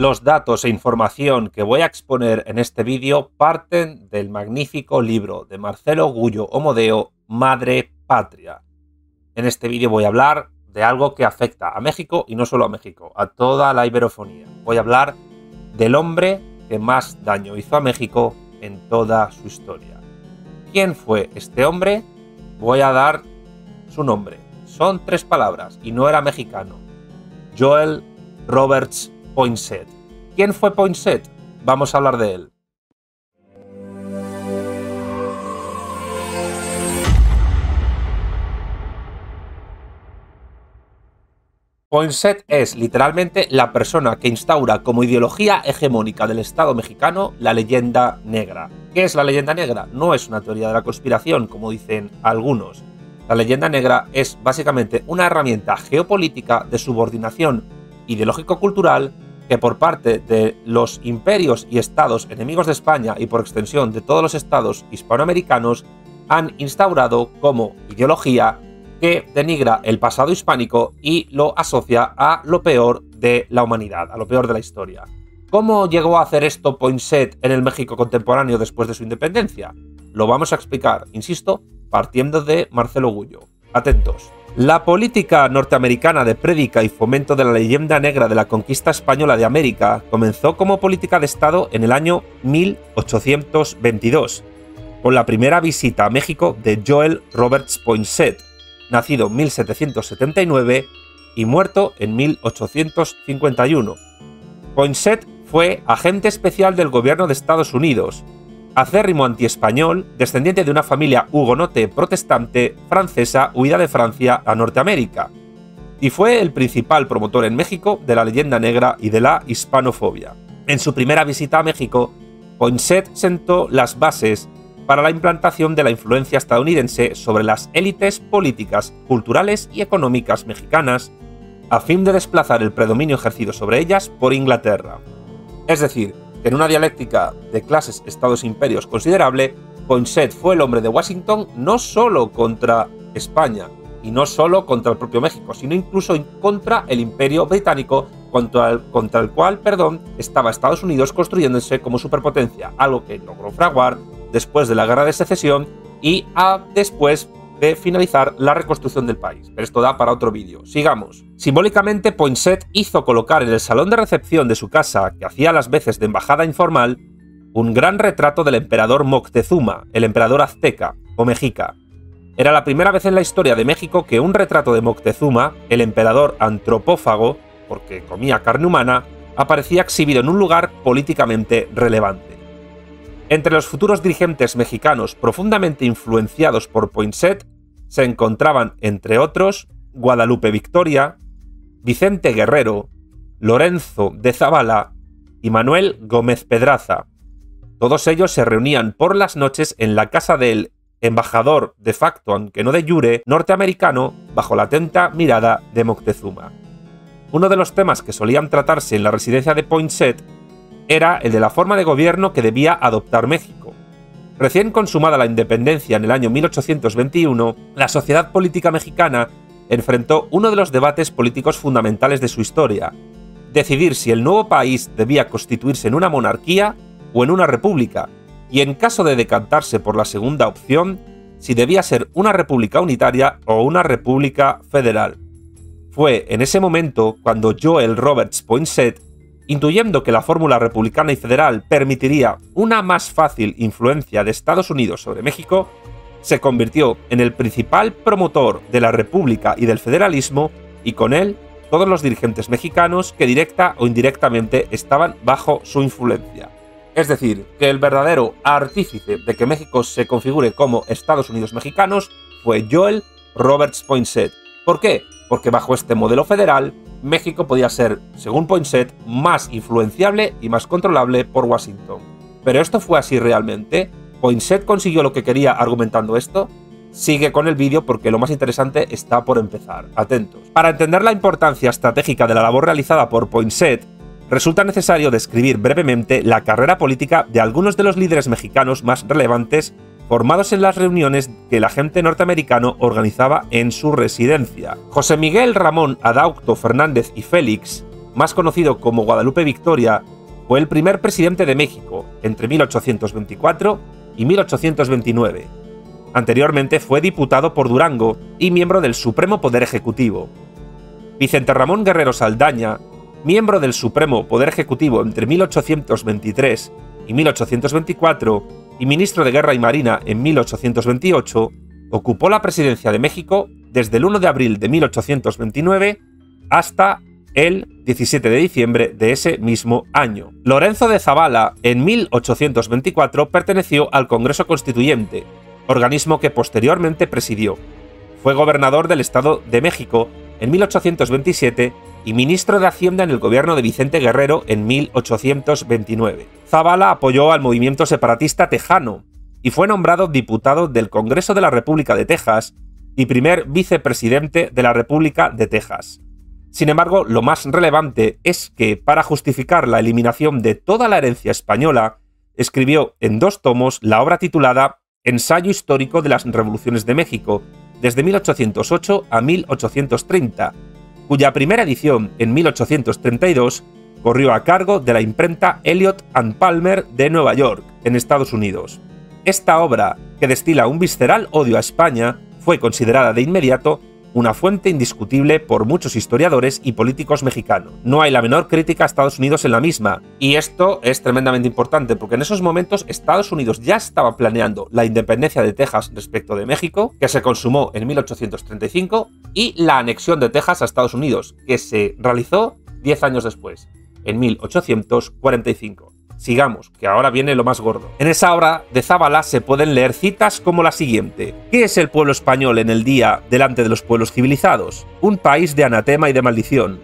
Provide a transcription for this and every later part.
Los datos e información que voy a exponer en este vídeo parten del magnífico libro de Marcelo Gullo Omodeo, Madre Patria. En este vídeo voy a hablar de algo que afecta a México y no solo a México, a toda la iberofonía. Voy a hablar del hombre que más daño hizo a México en toda su historia. ¿Quién fue este hombre? Voy a dar su nombre. Son tres palabras y no era mexicano. Joel Roberts Poinsett. ¿Quién fue Poinsett? Vamos a hablar de él. Poinsett es literalmente la persona que instaura como ideología hegemónica del Estado mexicano la leyenda negra. ¿Qué es la leyenda negra? No es una teoría de la conspiración, como dicen algunos. La leyenda negra es básicamente una herramienta geopolítica de subordinación ideológico-cultural que por parte de los imperios y estados enemigos de España y por extensión de todos los estados hispanoamericanos han instaurado como ideología que denigra el pasado hispánico y lo asocia a lo peor de la humanidad, a lo peor de la historia. ¿Cómo llegó a hacer esto Poinsett en el México contemporáneo después de su independencia? Lo vamos a explicar, insisto, partiendo de Marcelo Gullo. Atentos. La política norteamericana de prédica y fomento de la leyenda negra de la conquista española de América comenzó como política de Estado en el año 1822, con la primera visita a México de Joel Roberts Poinsett, nacido en 1779 y muerto en 1851. Poinsett fue agente especial del gobierno de Estados Unidos, acérrimo antiespañol, descendiente de una familia hugonote protestante francesa huida de Francia a Norteamérica, y fue el principal promotor en México de la leyenda negra y de la hispanofobia. En su primera visita a México, Poinsett sentó las bases para la implantación de la influencia estadounidense sobre las élites políticas, culturales y económicas mexicanas, a fin de desplazar el predominio ejercido sobre ellas por Inglaterra. Es decir, en una dialéctica de clases estados-imperios considerable, Poinsett fue el hombre de Washington no solo contra España y no solo contra el propio México, sino incluso contra el imperio británico contra el, contra el cual perdón, estaba Estados Unidos construyéndose como superpotencia, algo que logró fraguar después de la Guerra de Secesión y a después de finalizar la reconstrucción del país. Pero esto da para otro vídeo. Sigamos. Simbólicamente, Poinsett hizo colocar en el salón de recepción de su casa, que hacía las veces de embajada informal, un gran retrato del emperador Moctezuma, el emperador azteca o mexica. Era la primera vez en la historia de México que un retrato de Moctezuma, el emperador antropófago, porque comía carne humana, aparecía exhibido en un lugar políticamente relevante. Entre los futuros dirigentes mexicanos profundamente influenciados por Poinsett se encontraban, entre otros, Guadalupe Victoria, Vicente Guerrero, Lorenzo de Zavala y Manuel Gómez Pedraza. Todos ellos se reunían por las noches en la casa del embajador de facto, aunque no de jure, norteamericano, bajo la atenta mirada de Moctezuma. Uno de los temas que solían tratarse en la residencia de Poinsett era el de la forma de gobierno que debía adoptar México. Recién consumada la independencia en el año 1821, la sociedad política mexicana enfrentó uno de los debates políticos fundamentales de su historia, decidir si el nuevo país debía constituirse en una monarquía o en una república, y en caso de decantarse por la segunda opción, si debía ser una república unitaria o una república federal. Fue en ese momento cuando Joel Roberts Poinsett intuyendo que la fórmula republicana y federal permitiría una más fácil influencia de Estados Unidos sobre México, se convirtió en el principal promotor de la República y del federalismo y con él todos los dirigentes mexicanos que directa o indirectamente estaban bajo su influencia. Es decir, que el verdadero artífice de que México se configure como Estados Unidos mexicanos fue Joel Roberts Poinsett. ¿Por qué? Porque bajo este modelo federal, México podía ser, según Poinsett, más influenciable y más controlable por Washington. ¿Pero esto fue así realmente? ¿Poinsett consiguió lo que quería argumentando esto? Sigue con el vídeo porque lo más interesante está por empezar. Atentos. Para entender la importancia estratégica de la labor realizada por Poinsett, resulta necesario describir brevemente la carrera política de algunos de los líderes mexicanos más relevantes formados en las reuniones que el agente norteamericano organizaba en su residencia. José Miguel Ramón Adaucto Fernández y Félix más conocido como Guadalupe Victoria, fue el primer presidente de México entre 1824 y 1829. Anteriormente fue diputado por Durango y miembro del Supremo Poder Ejecutivo. Vicente Ramón Guerrero Saldaña, miembro del Supremo Poder Ejecutivo entre 1823 y 1824 y ministro de Guerra y Marina en 1828, ocupó la presidencia de México desde el 1 de abril de 1829 hasta el 17 de diciembre de ese mismo año. Lorenzo de Zavala, en 1824, perteneció al Congreso Constituyente, organismo que posteriormente presidió. Fue gobernador del Estado de México en 1827 y ministro de Hacienda en el gobierno de Vicente Guerrero en 1829. Zavala apoyó al movimiento separatista tejano y fue nombrado diputado del Congreso de la República de Texas y primer vicepresidente de la República de Texas. Sin embargo, lo más relevante es que, para justificar la eliminación de toda la herencia española, escribió en dos tomos la obra titulada Ensayo histórico de las revoluciones de México, desde 1808 a 1830, cuya primera edición, en 1832, corrió a cargo de la imprenta Elliot and Palmer de Nueva York, en Estados Unidos. Esta obra, que destila un visceral odio a España, fue considerada de inmediato una fuente indiscutible por muchos historiadores y políticos mexicanos. No hay la menor crítica a Estados Unidos en la misma, y esto es tremendamente importante porque en esos momentos Estados Unidos ya estaba planeando la independencia de Texas respecto de México, que se consumó en 1835, y la anexión de Texas a Estados Unidos, que se realizó 10 años después, en 1845. Sigamos, que ahora viene lo más gordo. En esa obra de Zabala se pueden leer citas como la siguiente. ¿Qué es el pueblo español en el día delante de los pueblos civilizados? Un país de anatema y de maldición.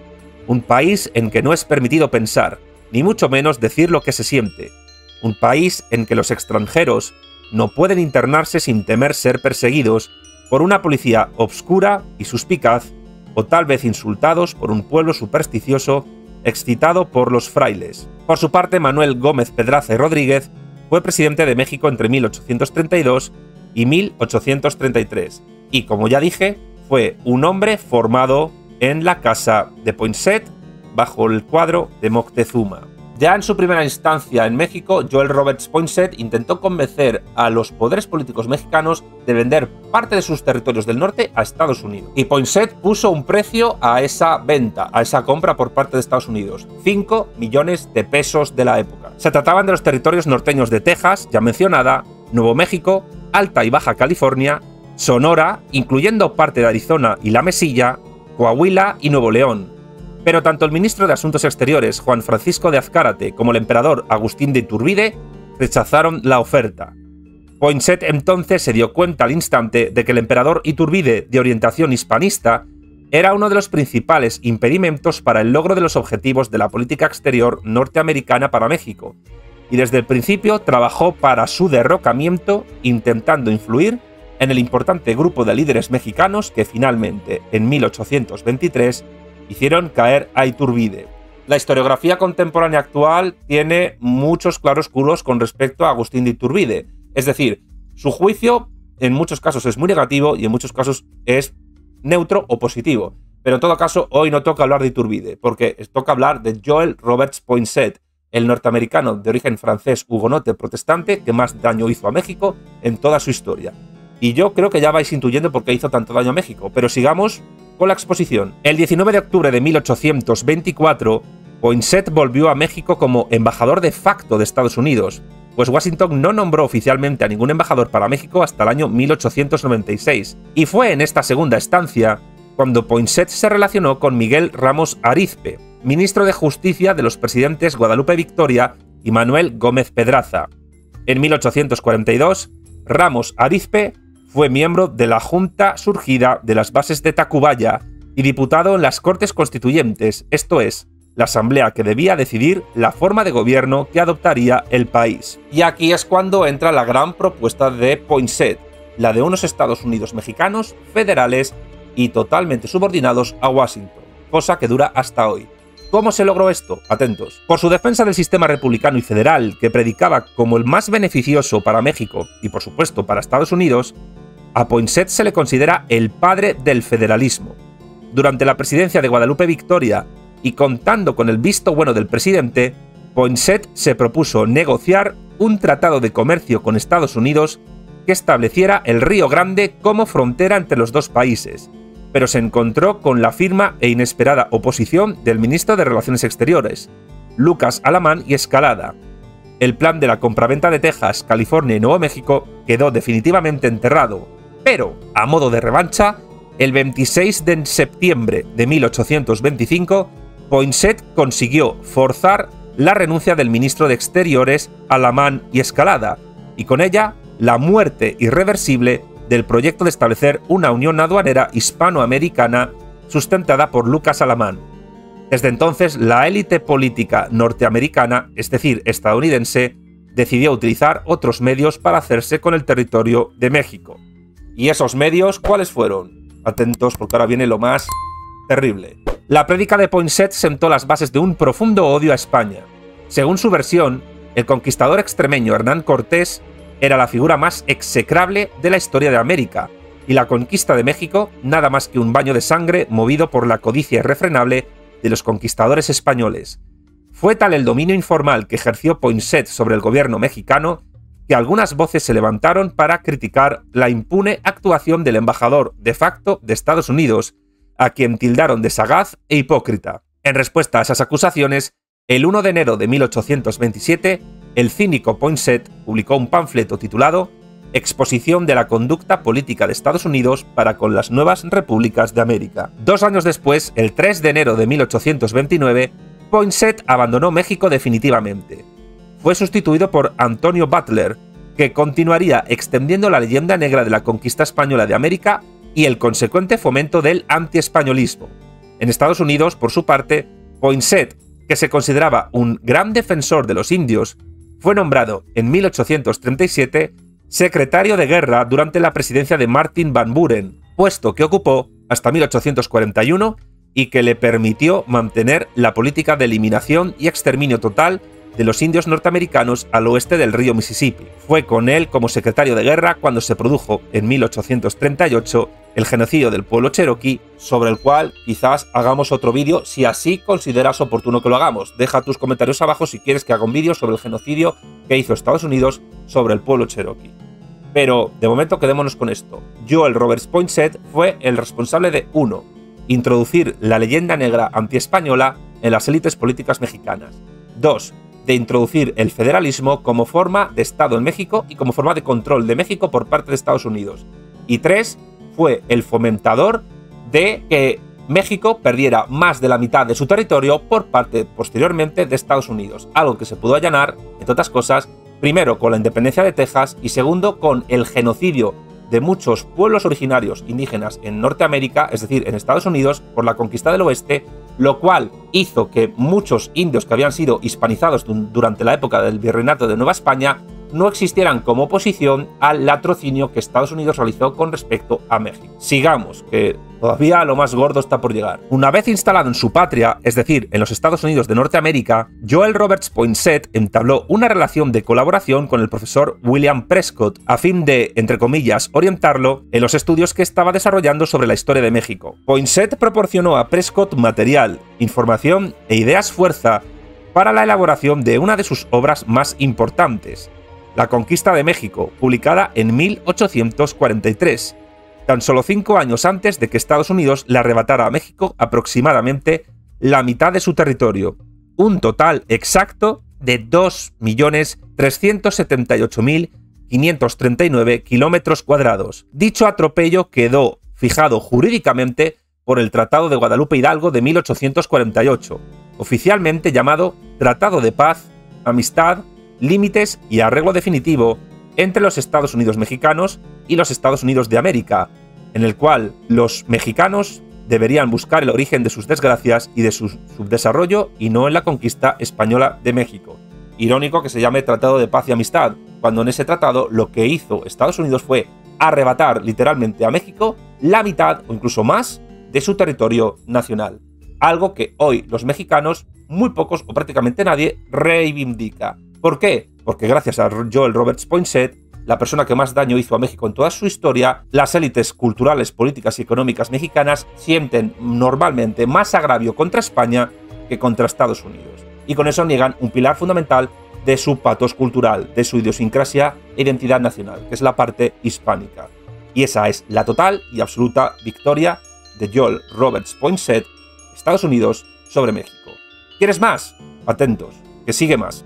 Un país en que no es permitido pensar, ni mucho menos decir lo que se siente. Un país en que los extranjeros no pueden internarse sin temer ser perseguidos por una policía obscura y suspicaz, o tal vez insultados por un pueblo supersticioso excitado por los frailes. Por su parte, Manuel Gómez Pedraza y Rodríguez fue presidente de México entre 1832 y 1833, y como ya dije, fue un hombre formado en la casa de Poinsett bajo el cuadro de Moctezuma. Ya en su primera instancia en México, Joel Roberts Poinsett intentó convencer a los poderes políticos mexicanos de vender parte de sus territorios del norte a Estados Unidos. Y Poinsett puso un precio a esa venta, a esa compra por parte de Estados Unidos, 5 millones de pesos de la época. Se trataban de los territorios norteños de Texas, ya mencionada, Nuevo México, Alta y Baja California, Sonora, incluyendo parte de Arizona y la Mesilla, Coahuila y Nuevo León, pero tanto el ministro de Asuntos Exteriores, Juan Francisco de Azcárate, como el emperador Agustín de Iturbide rechazaron la oferta. Poinsett entonces se dio cuenta al instante de que el emperador Iturbide, de orientación hispanista, era uno de los principales impedimentos para el logro de los objetivos de la política exterior norteamericana para México, y desde el principio trabajó para su derrocamiento intentando influir en el importante grupo de líderes mexicanos que finalmente, en 1823, hicieron caer a Iturbide. La historiografía contemporánea actual tiene muchos claroscuros con respecto a Agustín de Iturbide. Es decir, su juicio en muchos casos es muy negativo y en muchos casos es neutro o positivo. Pero en todo caso, hoy no toca hablar de Iturbide, porque toca hablar de Joel Roberts Poinsett, el norteamericano de origen francés hugonote protestante que más daño hizo a México en toda su historia. Y yo creo que ya vais intuyendo por qué hizo tanto daño a México, pero sigamos con la exposición. El 19 de octubre de 1824, Poinsett volvió a México como embajador de facto de Estados Unidos, pues Washington no nombró oficialmente a ningún embajador para México hasta el año 1896, y fue en esta segunda estancia cuando Poinsett se relacionó con Miguel Ramos Arizpe, ministro de Justicia de los presidentes Guadalupe Victoria y Manuel Gómez Pedraza. En 1842, Ramos Arizpe fue miembro de la Junta surgida de las bases de Tacubaya y diputado en las Cortes Constituyentes, esto es, la asamblea que debía decidir la forma de gobierno que adoptaría el país. Y aquí es cuando entra la gran propuesta de Poinsett, la de unos Estados Unidos mexicanos federales y totalmente subordinados a Washington, cosa que dura hasta hoy. ¿Cómo se logró esto? Atentos. Por su defensa del sistema republicano y federal que predicaba como el más beneficioso para México y por supuesto para Estados Unidos, a Poinsett se le considera el padre del federalismo. Durante la presidencia de Guadalupe Victoria y contando con el visto bueno del presidente, Poinsett se propuso negociar un tratado de comercio con Estados Unidos que estableciera el Río Grande como frontera entre los dos países, pero se encontró con la firma e inesperada oposición del ministro de Relaciones Exteriores, Lucas Alamán y Escalada. El plan de la compraventa de Texas, California y Nuevo México quedó definitivamente enterrado, pero, a modo de revancha, el 26 de septiembre de 1825, Poinsett consiguió forzar la renuncia del ministro de Exteriores, Alamán y Escalada, y con ella la muerte irreversible del proyecto de establecer una unión aduanera hispanoamericana sustentada por Lucas Alamán. Desde entonces, la élite política norteamericana, es decir, estadounidense, decidió utilizar otros medios para hacerse con el territorio de México. ¿Y esos medios cuáles fueron? Atentos porque ahora viene lo más terrible. La prédica de Poinsett sentó las bases de un profundo odio a España. Según su versión, el conquistador extremeño Hernán Cortés era la figura más execrable de la historia de América, y la conquista de México nada más que un baño de sangre movido por la codicia irrefrenable de los conquistadores españoles. Fue tal el dominio informal que ejerció Poinsett sobre el gobierno mexicano que algunas voces se levantaron para criticar la impune actuación del embajador de facto de Estados Unidos, a quien tildaron de sagaz e hipócrita. En respuesta a esas acusaciones, el 1 de enero de 1827, el cínico Poinsett publicó un panfleto titulado Exposición de la conducta política de Estados Unidos para con las nuevas repúblicas de América. Dos años después, el 3 de enero de 1829, Poinsett abandonó México definitivamente. Fue sustituido por Antonio Butler, que continuaría extendiendo la leyenda negra de la conquista española de América y el consecuente fomento del antiespañolismo. En Estados Unidos, por su parte, Poinsett, que se consideraba un gran defensor de los indios fue nombrado en 1837 secretario de guerra durante la presidencia de Martin Van Buren, puesto que ocupó hasta 1841 y que le permitió mantener la política de eliminación y exterminio total de los indios norteamericanos al oeste del río Mississippi. Fue con él como secretario de guerra cuando se produjo en 1838 el genocidio del pueblo cherokee, sobre el cual quizás hagamos otro vídeo si así consideras oportuno que lo hagamos. Deja tus comentarios abajo si quieres que haga un vídeo sobre el genocidio que hizo Estados Unidos sobre el pueblo cherokee. Pero de momento quedémonos con esto. Joel Roberts Poinsett fue el responsable de 1. Introducir la leyenda negra antiespañola en las élites políticas mexicanas. 2 de introducir el federalismo como forma de Estado en México y como forma de control de México por parte de Estados Unidos. Y tres, fue el fomentador de que México perdiera más de la mitad de su territorio por parte posteriormente de Estados Unidos, algo que se pudo allanar, entre otras cosas, primero con la independencia de Texas y segundo con el genocidio de muchos pueblos originarios indígenas en Norteamérica, es decir, en Estados Unidos, por la conquista del oeste, lo cual hizo que muchos indios que habían sido hispanizados durante la época del virreinato de Nueva España no existieran como oposición al latrocinio que Estados Unidos realizó con respecto a México. Sigamos, que todavía lo más gordo está por llegar. Una vez instalado en su patria, es decir, en los Estados Unidos de Norteamérica, Joel Roberts Poinsett entabló una relación de colaboración con el profesor William Prescott a fin de, entre comillas, orientarlo en los estudios que estaba desarrollando sobre la historia de México. Poinsett proporcionó a Prescott material, información e ideas fuerza para la elaboración de una de sus obras más importantes, la conquista de México, publicada en 1843, tan solo cinco años antes de que Estados Unidos le arrebatara a México aproximadamente la mitad de su territorio, un total exacto de 2.378.539 kilómetros cuadrados. Dicho atropello quedó fijado jurídicamente por el Tratado de Guadalupe Hidalgo de 1848, oficialmente llamado Tratado de Paz, Amistad límites y arreglo definitivo entre los Estados Unidos mexicanos y los Estados Unidos de América, en el cual los mexicanos deberían buscar el origen de sus desgracias y de su subdesarrollo y no en la conquista española de México. Irónico que se llame Tratado de Paz y Amistad, cuando en ese tratado lo que hizo Estados Unidos fue arrebatar literalmente a México la mitad o incluso más de su territorio nacional. Algo que hoy los mexicanos, muy pocos o prácticamente nadie, reivindica. ¿Por qué? Porque gracias a Joel Roberts Poinsett, la persona que más daño hizo a México en toda su historia, las élites culturales, políticas y económicas mexicanas sienten normalmente más agravio contra España que contra Estados Unidos. Y con eso niegan un pilar fundamental de su patos cultural, de su idiosincrasia e identidad nacional, que es la parte hispánica. Y esa es la total y absoluta victoria de Joel Roberts Poinsett, Estados Unidos, sobre México. ¿Quieres más? Atentos,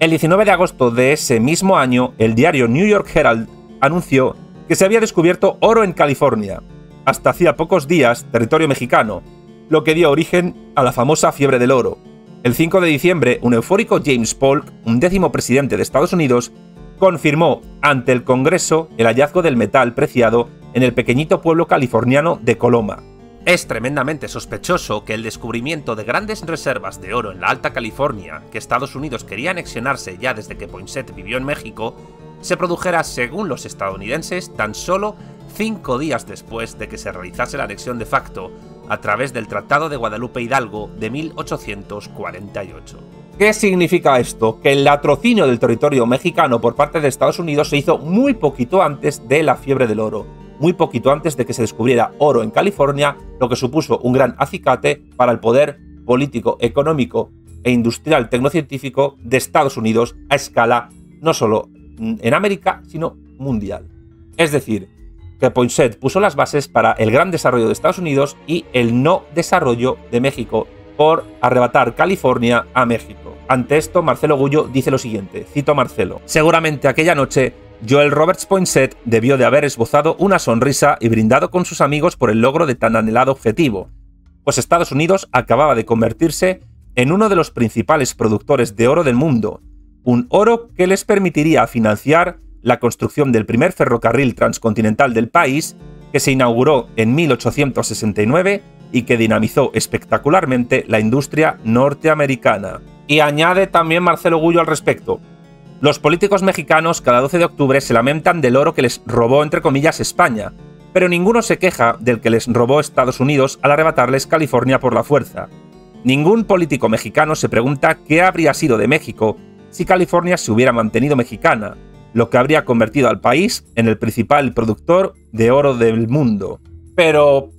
El 19 de agosto de ese mismo año, el diario New York Herald anunció que se había descubierto oro en California, hasta hacía pocos días territorio mexicano, lo que dio origen a la famosa fiebre del oro. El 5 de diciembre, un eufórico James Polk, un décimo presidente de Estados Unidos, confirmó ante el Congreso el hallazgo del metal preciado en el pequeñito pueblo californiano de Coloma. Es tremendamente sospechoso que el descubrimiento de grandes reservas de oro en la Alta California, que Estados Unidos quería anexionarse ya desde que Poinsett vivió en México, se produjera, según los estadounidenses, tan solo cinco días después de que se realizase la anexión de facto a través del Tratado de Guadalupe Hidalgo de 1848. ¿Qué significa esto? Que el latrocinio del territorio mexicano por parte de Estados Unidos se hizo muy poquito antes de la fiebre del oro, muy poquito antes de que se descubriera oro en California, lo que supuso un gran acicate para el poder político, económico e industrial tecnocientífico de Estados Unidos a escala no solo en América, sino mundial. Es decir, que Poinsett puso las bases para el gran desarrollo de Estados Unidos y el no desarrollo de México por arrebatar California a México. Ante esto, Marcelo Gullo dice lo siguiente, cito a Marcelo, seguramente aquella noche Joel Roberts Poinsett debió de haber esbozado una sonrisa y brindado con sus amigos por el logro de tan anhelado objetivo, pues Estados Unidos acababa de convertirse en uno de los principales productores de oro del mundo, un oro que les permitiría financiar la construcción del primer ferrocarril transcontinental del país, que se inauguró en 1869 y que dinamizó espectacularmente la industria norteamericana. Y añade también Marcelo Gullo al respecto. Los políticos mexicanos cada 12 de octubre se lamentan del oro que les robó entre comillas España, pero ninguno se queja del que les robó Estados Unidos al arrebatarles California por la fuerza. Ningún político mexicano se pregunta qué habría sido de México si California se hubiera mantenido mexicana, lo que habría convertido al país en el principal productor de oro del mundo. Pero,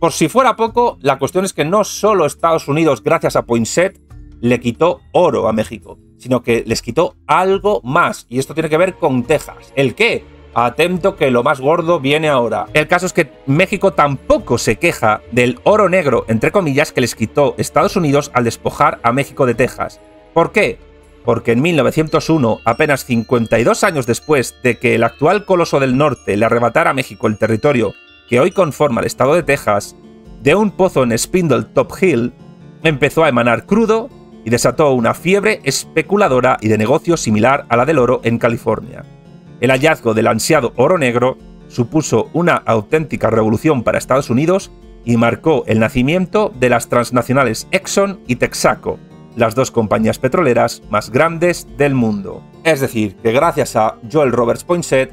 por si fuera poco, la cuestión es que no solo Estados Unidos, gracias a Poinsett, le quitó oro a México, sino que les quitó algo más, y esto tiene que ver con Texas. ¿El qué? Atento que lo más gordo viene ahora. El caso es que México tampoco se queja del oro negro, entre comillas, que les quitó Estados Unidos al despojar a México de Texas. ¿Por qué? porque en 1901, apenas 52 años después de que el actual coloso del norte le arrebatara a México el territorio que hoy conforma el estado de Texas, de un pozo en Spindle Top Hill, empezó a emanar crudo y desató una fiebre especuladora y de negocio similar a la del oro en California. El hallazgo del ansiado oro negro supuso una auténtica revolución para Estados Unidos y marcó el nacimiento de las transnacionales Exxon y Texaco, las dos compañías petroleras más grandes del mundo. Es decir, que gracias a Joel Roberts Poinsett,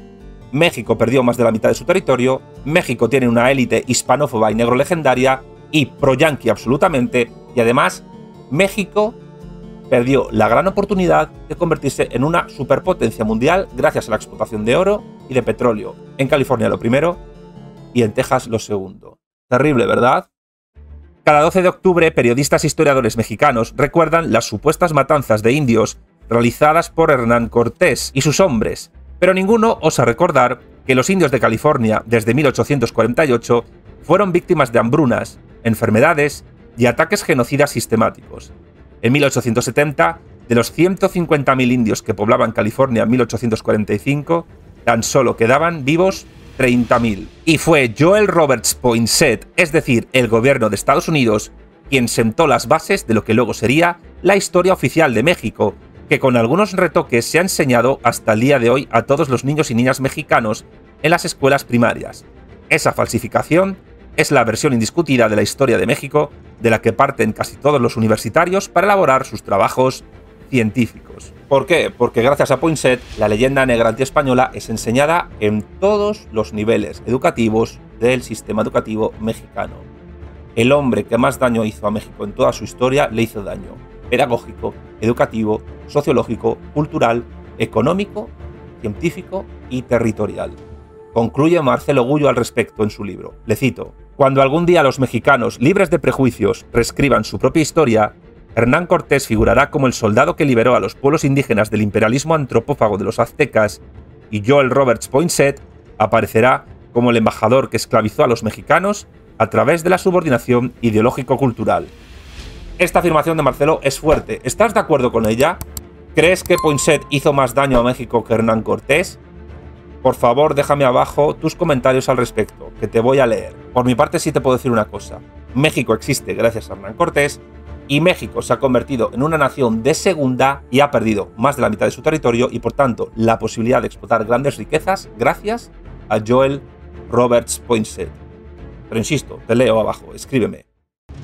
México perdió más de la mitad de su territorio, México tiene una élite hispanófoba y negro legendaria y pro-yanqui absolutamente, y además México perdió la gran oportunidad de convertirse en una superpotencia mundial gracias a la explotación de oro y de petróleo. En California lo primero y en Texas lo segundo. Terrible, ¿verdad? Cada 12 de octubre, periodistas e historiadores mexicanos recuerdan las supuestas matanzas de indios realizadas por Hernán Cortés y sus hombres, pero ninguno osa recordar que los indios de California desde 1848 fueron víctimas de hambrunas, enfermedades y ataques genocidas sistemáticos. En 1870, de los 150.000 indios que poblaban California en 1845, tan solo quedaban vivos 30.000. Y fue Joel Roberts Poinsett, es decir, el gobierno de Estados Unidos, quien sentó las bases de lo que luego sería la historia oficial de México, que con algunos retoques se ha enseñado hasta el día de hoy a todos los niños y niñas mexicanos en las escuelas primarias. Esa falsificación es la versión indiscutida de la historia de México de la que parten casi todos los universitarios para elaborar sus trabajos científicos. ¿Por qué? Porque gracias a Poinsett, la leyenda negra antiespañola es enseñada en todos los niveles educativos del sistema educativo mexicano. El hombre que más daño hizo a México en toda su historia le hizo daño pedagógico, educativo, sociológico, cultural, económico, científico y territorial. Concluye Marcelo Gullo al respecto en su libro. Le cito, Cuando algún día los mexicanos, libres de prejuicios, reescriban su propia historia, Hernán Cortés figurará como el soldado que liberó a los pueblos indígenas del imperialismo antropófago de los aztecas y Joel Roberts Poinsett aparecerá como el embajador que esclavizó a los mexicanos a través de la subordinación ideológico-cultural. Esta afirmación de Marcelo es fuerte. ¿Estás de acuerdo con ella? ¿Crees que Poinsett hizo más daño a México que Hernán Cortés? Por favor, déjame abajo tus comentarios al respecto, que te voy a leer. Por mi parte sí te puedo decir una cosa. México existe gracias a Hernán Cortés y México se ha convertido en una nación de segunda y ha perdido más de la mitad de su territorio y por tanto la posibilidad de explotar grandes riquezas gracias a Joel Roberts Poinsett. Pero insisto, te leo abajo, escríbeme.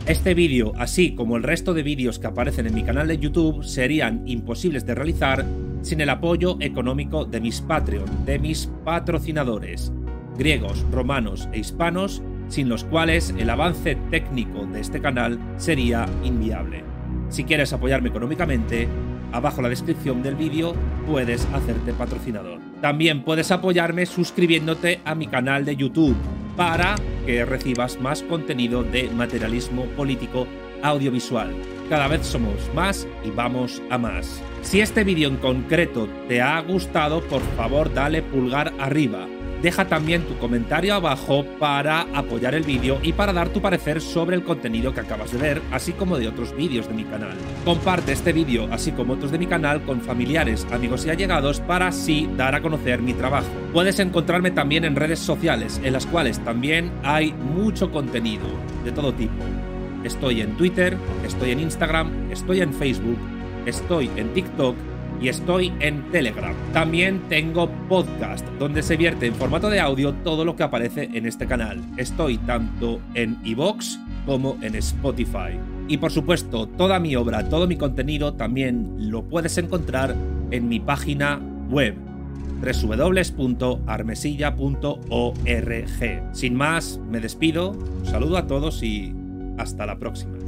Este vídeo, así como el resto de vídeos que aparecen en mi canal de YouTube, serían imposibles de realizar sin el apoyo económico de mis Patreon, de mis patrocinadores, griegos, romanos e hispanos, sin los cuales el avance técnico de este canal sería inviable. Si quieres apoyarme económicamente, abajo la descripción del vídeo puedes hacerte patrocinador. También puedes apoyarme suscribiéndote a mi canal de YouTube para que recibas más contenido de materialismo político audiovisual. Cada vez somos más y vamos a más. Si este vídeo en concreto te ha gustado, por favor dale pulgar arriba Deja también tu comentario abajo para apoyar el vídeo y para dar tu parecer sobre el contenido que acabas de ver, así como de otros vídeos de mi canal. Comparte este vídeo, así como otros de mi canal, con familiares, amigos y allegados para así dar a conocer mi trabajo. Puedes encontrarme también en redes sociales, en las cuales también hay mucho contenido de todo tipo. Estoy en Twitter, estoy en Instagram, estoy en Facebook, estoy en TikTok y estoy en Telegram. También tengo podcast, donde se vierte en formato de audio todo lo que aparece en este canal. Estoy tanto en iVoox como en Spotify. Y por supuesto, toda mi obra, todo mi contenido también lo puedes encontrar en mi página web www.armesilla.org. Sin más, me despido, saludo a todos y hasta la próxima.